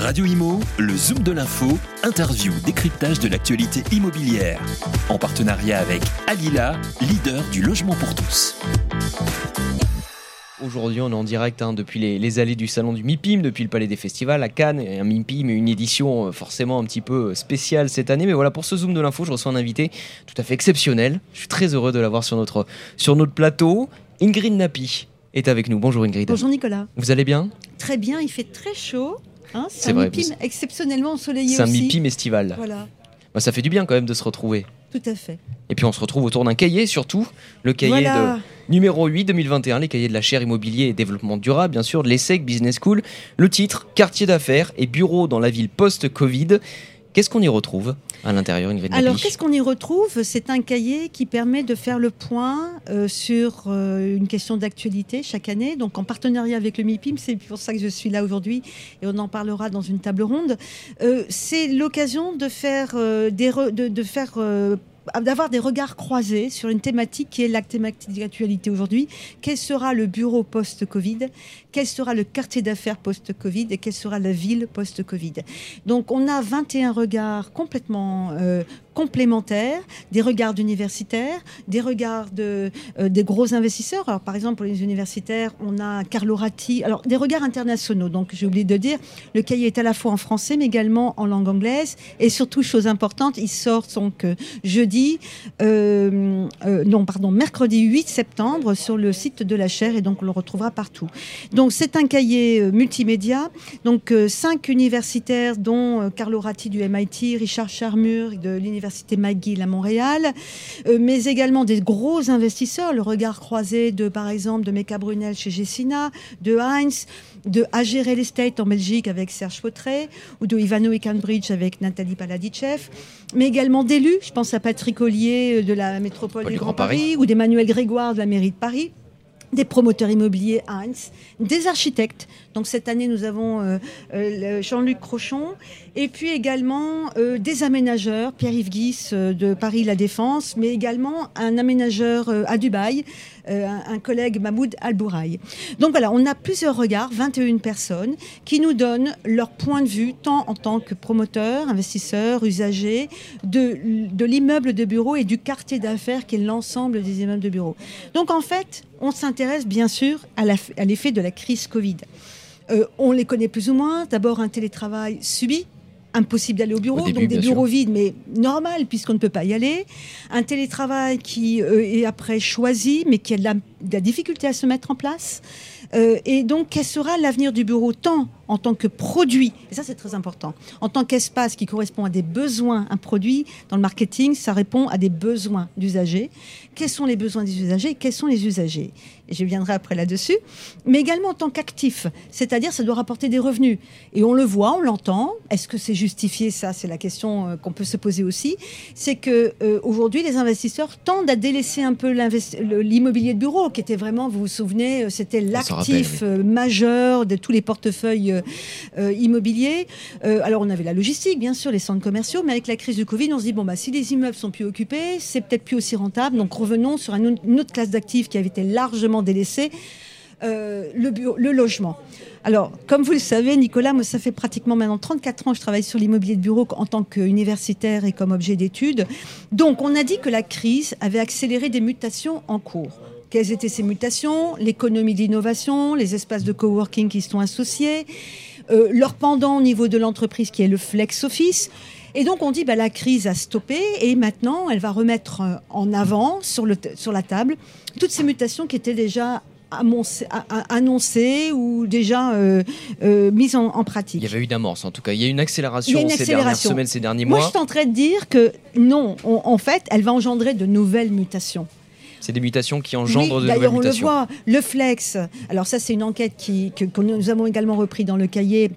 Radio Imo, le Zoom de l'info, interview, décryptage de l'actualité immobilière. En partenariat avec Alila, leader du logement pour tous. Aujourd'hui, on est en direct hein, depuis les, allées du salon du MIPIM, depuis le Palais des Festivals à Cannes. Et un MIPIM, une édition euh, forcément un petit peu spéciale cette année. Mais voilà, pour ce Zoom de l'info, je reçois un invité tout à fait exceptionnel. Je suis très heureux de l'avoir sur notre, sur notre plateau. Ingrid Napi est avec nous. Bonjour Ingrid. Bonjour Nicolas. Vous allez bien? Très bien, il fait très chaud. Hein, c'est un MIPIM exceptionnellement ensoleillé C'est un MIPIM estival. Voilà. Bah, ça fait du bien quand même de se retrouver. Tout à fait. Et puis on se retrouve autour d'un cahier surtout, le cahier de numéro 8 2021, les cahiers de la chaire immobilier et développement durable, bien sûr, de l'ESSEC Business School. Le titre, quartier d'affaires et bureau dans la ville post-Covid. Qu'est-ce qu'on y retrouve? À l'intérieur Alors, qu'est-ce qu'on y retrouve? C'est un cahier qui permet de faire le point euh, sur euh, une question d'actualité chaque année. Donc, en partenariat avec le MIPIM, c'est pour ça que je suis là aujourd'hui et on en parlera dans une table ronde. Euh, c'est l'occasion de faire, des de, de, faire d'avoir des regards croisés sur une thématique qui est la thématique d'actualité aujourd'hui. Quel sera le bureau post-Covid? Quel sera le quartier d'affaires post-Covid? Et quelle sera la ville post-Covid? Donc on a 21 regards complètement euh, complémentaires, des regards d'universitaires, des regards de, euh, des gros investisseurs. Alors, par exemple, pour les universitaires, on a Carlo Ratti. Alors, des regards internationaux. Donc, j'ai oublié de dire, le cahier est à la fois en français, mais également en langue anglaise. Et surtout, chose importante, il sort donc euh, jeudi, euh, non, pardon, mercredi 8 septembre sur le site de la chaire. Et donc, on le retrouvera partout. Donc, c'est un cahier multimédia. Donc, cinq universitaires, dont Carlo Ratti du MIT, Richard Charmur de l'Université l'université McGill à Montréal, euh, mais également des gros investisseurs, le regard croisé de, par exemple, de Mecca Brunel chez Gessina, de Heinz, de AG Real Estate en Belgique avec Serge Fautré, ou de Ivano et Cambridge avec Nathalie Paladichev, mais également d'élus, je pense à Patrick Ollier euh, de la métropole du Grand Paris, ou d'Emmanuel Grégoire de la mairie de Paris des promoteurs immobiliers Heinz, des architectes. Donc cette année, nous avons euh, euh, Jean-Luc Crochon, et puis également euh, des aménageurs, Pierre-Yves Guis de Paris La Défense, mais également un aménageur à Dubaï, un, collègue Mahmoud Albouraï. Donc voilà, on a plusieurs regards, 21 personnes, qui nous donnent leur point de vue, tant en tant que promoteurs, investisseurs, usagers, de, de l'immeuble de bureau et du quartier d'affaires qui est l'ensemble des immeubles de bureau. Donc en fait, on s'intéresse bien sûr à l'effet de la crise Covid. Euh, on les connaît plus ou moins. D'abord, un télétravail subi, impossible d'aller au bureau, donc des bureaux vides, mais normal puisqu'on ne peut pas y aller. Un télétravail qui euh, est après choisi, mais qui a de la, difficulté à se mettre en place. Euh, et donc, quel sera l'avenir du bureau tant en tant que produit, et ça c'est très important, en tant qu'espace qui correspond à des besoins, un produit, dans le marketing, ça répond à des besoins d'usagers. Quels sont les besoins des usagers Quels sont les usagers? Et Je viendrai après là-dessus. Mais également en tant qu'actif, c'est-à-dire ça doit rapporter des revenus. Et on le voit, on l'entend. Est-ce que c'est justifié? Ça, c'est la question euh, qu'on peut se poser aussi. C'est que euh, aujourd'hui, les investisseurs tendent à délaisser un peu l'immobilier de bureau, qui était vraiment, vous vous souvenez, euh, c'était l'actif majeur de tous les portefeuilles immobilier. Euh, alors on avait la logistique, bien sûr, les centres commerciaux, mais avec la crise du Covid, on se dit bon bah si les immeubles sont plus occupés, c'est peut-être plus aussi rentable. Donc revenons sur une autre classe d'actifs qui avait été largement délaissée. Euh, le, le, logement. Alors, comme vous le savez, Nicolas, moi, ça fait pratiquement maintenant 34 ans que je travaille sur l'immobilier de bureau en tant qu'universitaire et comme objet d'étude. Donc, on a dit que la crise avait accéléré des mutations en cours. Quelles étaient ces mutations L'économie d'innovation, les espaces de coworking qui sont associés, euh, leur pendant au niveau de l'entreprise qui est le flex office. Et donc on dit bah, la crise a stoppé et maintenant elle va remettre euh, en avant sur, le, sur la table toutes ces mutations qui étaient déjà annoncées ou déjà euh, mises en, pratique. Il y avait eu une amorce en tout cas. Il y a eu une accélération, ces dernières semaines, ces derniers mois. Moi je suis en train de dire que non, en fait elle va engendrer de nouvelles mutations. C'est des mutations qui engendrent de nouvelles mutations. on le voit. Le flex, alors ça c'est une enquête qui, que, nous avons également repris dans le cahier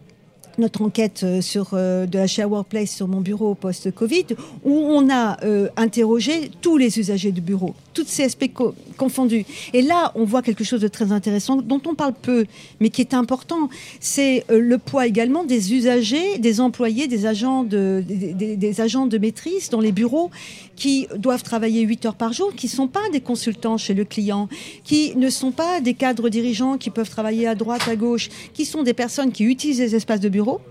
notre enquête euh, sur, euh, de la Workplace sur mon bureau post-Covid, où on a euh, interrogé tous les usagers du bureau, tous ces aspects confondus. Et là, on voit quelque chose de très intéressant, dont on parle peu, mais qui est important. C'est le poids également des usagers, des employés, des agents de, des, des agents de maîtrise dans les bureaux qui doivent travailler 8 heures par jour, qui ne sont pas des consultants chez le client, qui ne sont pas des cadres dirigeants qui peuvent travailler à droite, à gauche, qui sont des personnes qui utilisent les espaces de bureau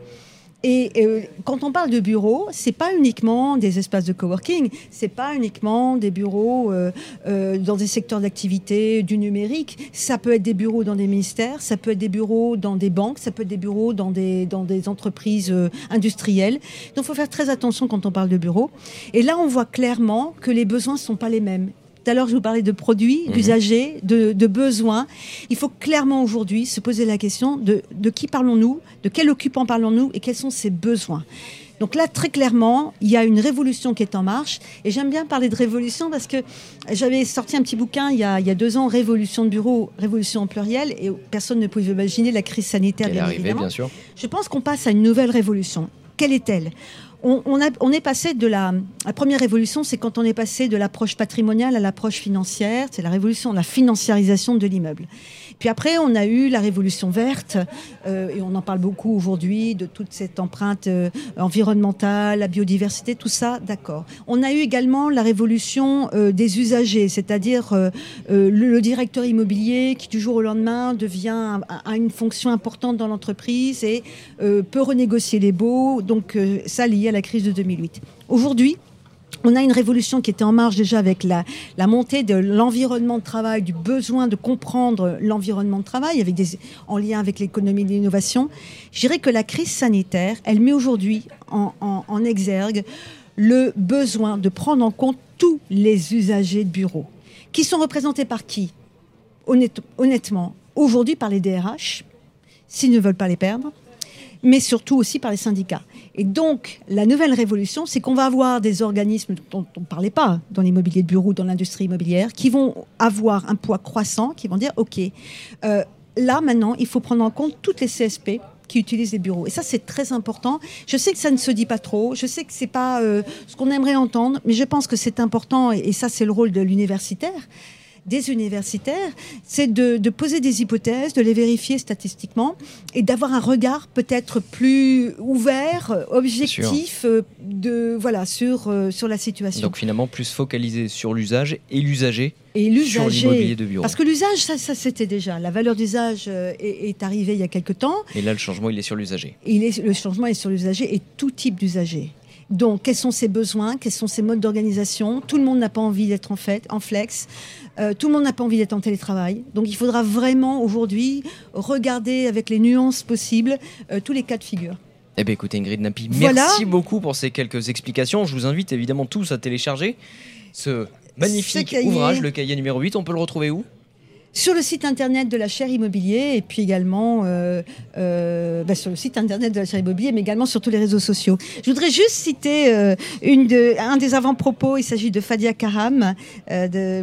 Et euh, quand on parle de bureaux, c'est pas uniquement des espaces de coworking, c'est pas uniquement des bureaux euh, euh, dans des secteurs d'activité du numérique. Ça peut être des bureaux dans des ministères, ça peut être des bureaux dans des banques, ça peut être des bureaux dans des dans des entreprises industrielles. Donc, il faut faire très attention quand on parle de bureaux. Et là, on voit clairement que les besoins sont pas les mêmes. Tout à l'heure, je vous parlais de produits, mhm. d'usagers, de, besoins. Il faut clairement aujourd'hui se poser la question de, de qui parlons-nous, de quel occupant parlons-nous et quels sont ses besoins. Donc là, très clairement, il y a une révolution qui est en marche. Et j'aime bien parler de révolution parce que j'avais sorti un petit bouquin il y, a, il y a deux ans, Révolution de bureau, Révolution en pluriel, et personne ne pouvait imaginer la crise sanitaire, bien évidemment. Bien sûr. Je pense qu'on passe à une nouvelle révolution. Quelle est-elle? On, est passé de la, la première révolution, c'est quand on est passé de l'approche patrimoniale à l'approche financière. C'est la révolution, la financiarisation de l'immeuble. Puis après, on a eu la révolution verte, euh, et on en parle beaucoup aujourd'hui, de toute cette empreinte euh, environnementale, la biodiversité, tout ça, d'accord. On a eu également la révolution euh, des usagers, c'est-à-dire le, directeur immobilier qui du jour au lendemain devient a une fonction importante dans l'entreprise et peut renégocier les baux. Donc ça lié à la crise de 2008. Aujourd'hui, on a une révolution qui était en marche déjà avec la, montée de l'environnement de travail, du besoin de comprendre l'environnement de travail en lien avec l'économie de l'innovation. Je dirais que la crise sanitaire, elle met aujourd'hui en, en, exergue le besoin de prendre en compte tous les usagers de bureaux, qui sont représentés par qui? Honnêtement, aujourd'hui par les DRH, s'ils ne veulent pas les perdre, mais surtout aussi par les syndicats. Et donc, la nouvelle révolution, c'est qu'on va avoir des organismes dont on ne parlait pas dans l'immobilier de bureau, dans l'industrie immobilière, qui vont avoir un poids croissant, qui vont dire, OK, euh, là maintenant, il faut prendre en compte toutes les CSP qui utilisent les bureaux. Et ça, c'est très important. Je sais que ça ne se dit pas trop, je sais que c'est pas euh, ce qu'on aimerait entendre, mais je pense que c'est important, et ça, c'est le rôle de l'universitaire des universitaires, c'est de, poser des hypothèses, de les vérifier statistiquement et d'avoir un regard peut-être plus ouvert, objectif euh, de, voilà, sur, euh, sur la situation. Donc finalement, plus focalisé sur l'usage et l'usager et l'usager. Parce que l'usage, ça, ça c'était déjà. La valeur d'usage euh, est, arrivée il y a quelque temps. Et là, le changement, il est sur l'usager. Il est, le changement est sur l'usager et tout type d'usager. Donc, quels sont ses besoins, quels sont ses modes d'organisation? Tout le monde n'a pas envie d'être en, fait, en flex. Euh, tout le monde n'a pas envie d'être en télétravail. Donc, il faudra vraiment aujourd'hui regarder avec les nuances possibles euh, tous les cas de figure. Eh bien, écoutez, Ingrid Napi, merci beaucoup pour ces quelques explications. Je vous invite évidemment tous à télécharger ce magnifique ouvrage, le cahier numéro 8. On peut le retrouver où? Sur le site internet de la chaire immobilier et puis également euh, euh, bah, sur de la chaire immobilier, mais également sur tous les réseaux sociaux. Je voudrais juste citer euh, un des avant-propos. Il s'agit de Fadia Karam de,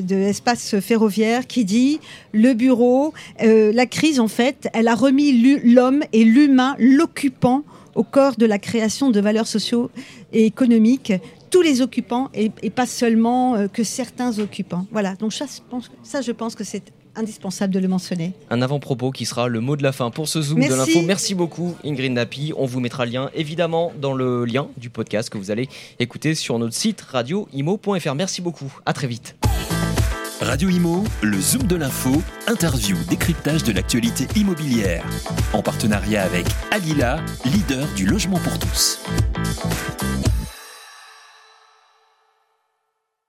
de Espace Ferroviaire qui dit le bureau, la crise en fait, elle a remis l'homme et l'humain, l'occupant au corps de la création de valeurs sociaux et économiques tous les occupants et, pas seulement euh, que certains occupants. Voilà, donc ça, je pense, ça, je pense que c'est indispensable de le mentionner. Un avant-propos qui sera le mot de la fin pour ce Zoom de l'info. Merci beaucoup Ingrid Napi. On vous mettra le lien évidemment dans le lien du podcast que vous allez écouter sur notre site radioimo.fr. Merci beaucoup. À très vite. Radio Imo, le Zoom de l'info, interview, décryptage de l'actualité immobilière. En partenariat avec Alila, leader du logement pour tous.